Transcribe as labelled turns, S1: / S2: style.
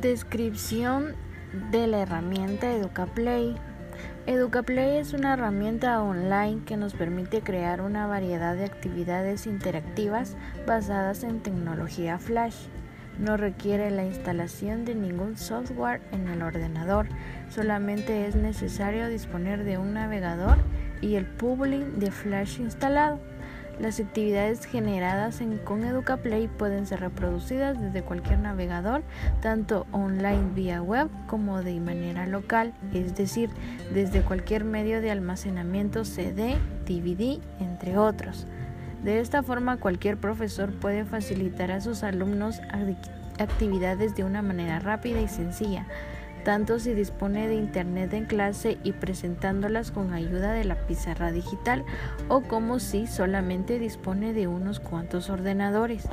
S1: Descripción de la herramienta EducaPlay. EducaPlay es una herramienta online que nos permite crear una variedad de actividades interactivas basadas en tecnología Flash. No requiere la instalación de ningún software en el ordenador, solamente es necesario disponer de un navegador y el public de Flash instalado. Las actividades generadas en, con EducaPlay pueden ser reproducidas desde cualquier navegador, tanto online vía web como de manera local, es decir, desde cualquier medio de almacenamiento CD, DVD, entre otros. De esta forma, cualquier profesor puede facilitar a sus alumnos actividades de una manera rápida y sencilla tanto si dispone de internet en clase y presentándolas con ayuda de la pizarra digital o como si solamente dispone de unos cuantos ordenadores.